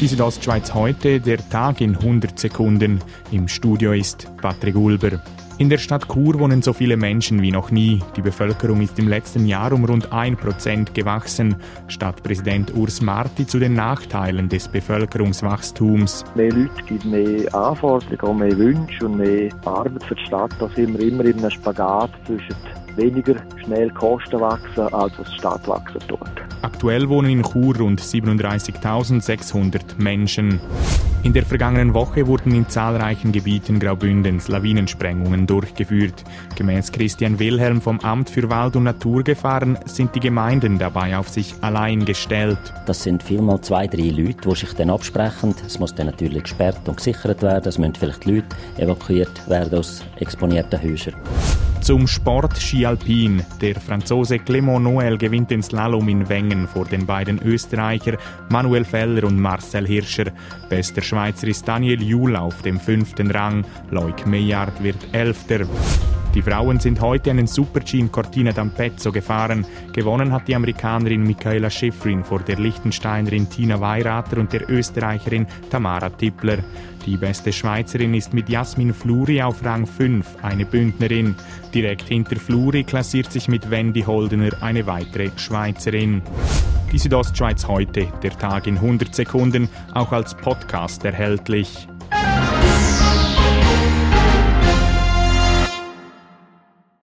Die Südostschweiz heute, der Tag in 100 Sekunden. Im Studio ist Patrick Ulber. In der Stadt Chur wohnen so viele Menschen wie noch nie. Die Bevölkerung ist im letzten Jahr um rund 1% gewachsen. Stadtpräsident Urs Marti zu den Nachteilen des Bevölkerungswachstums. Mehr Leute gibt mehr Anforderungen, mehr Wünsche und mehr Arbeit für die Stadt. Da sind wir immer in einem Spagat zwischen weniger schnell Kosten wachsen, als was die Stadt wachsen tut. Aktuell wohnen in Chur rund 37.600 Menschen. In der vergangenen Woche wurden in zahlreichen Gebieten Graubündens Lawinensprengungen durchgeführt. Gemäß Christian Wilhelm vom Amt für Wald- und Naturgefahren sind die Gemeinden dabei auf sich allein gestellt. Das sind vielmal zwei, drei Leute, die sich dann absprechen. Es muss dann natürlich gesperrt und gesichert werden. Es müssen vielleicht Leute evakuiert werden aus exponierten Häusern. Zum Sport Ski Alpin. Der Franzose Clément Noël gewinnt den Slalom in Wengen vor den beiden Österreicher Manuel Feller und Marcel Hirscher. Bester Schweizer ist Daniel Juhl auf dem fünften Rang. Loic Meillard wird Elfter. Die Frauen sind heute einen Super-G in Cortina d'Ampezzo gefahren. Gewonnen hat die Amerikanerin Michaela Schifrin vor der Liechtensteinerin Tina Weirater und der Österreicherin Tamara Tippler. Die beste Schweizerin ist mit Jasmin Fluri auf Rang 5, eine Bündnerin. Direkt hinter Fluri klassiert sich mit Wendy Holdener eine weitere Schweizerin. Die Südostschweiz heute, der Tag in 100 Sekunden, auch als Podcast erhältlich.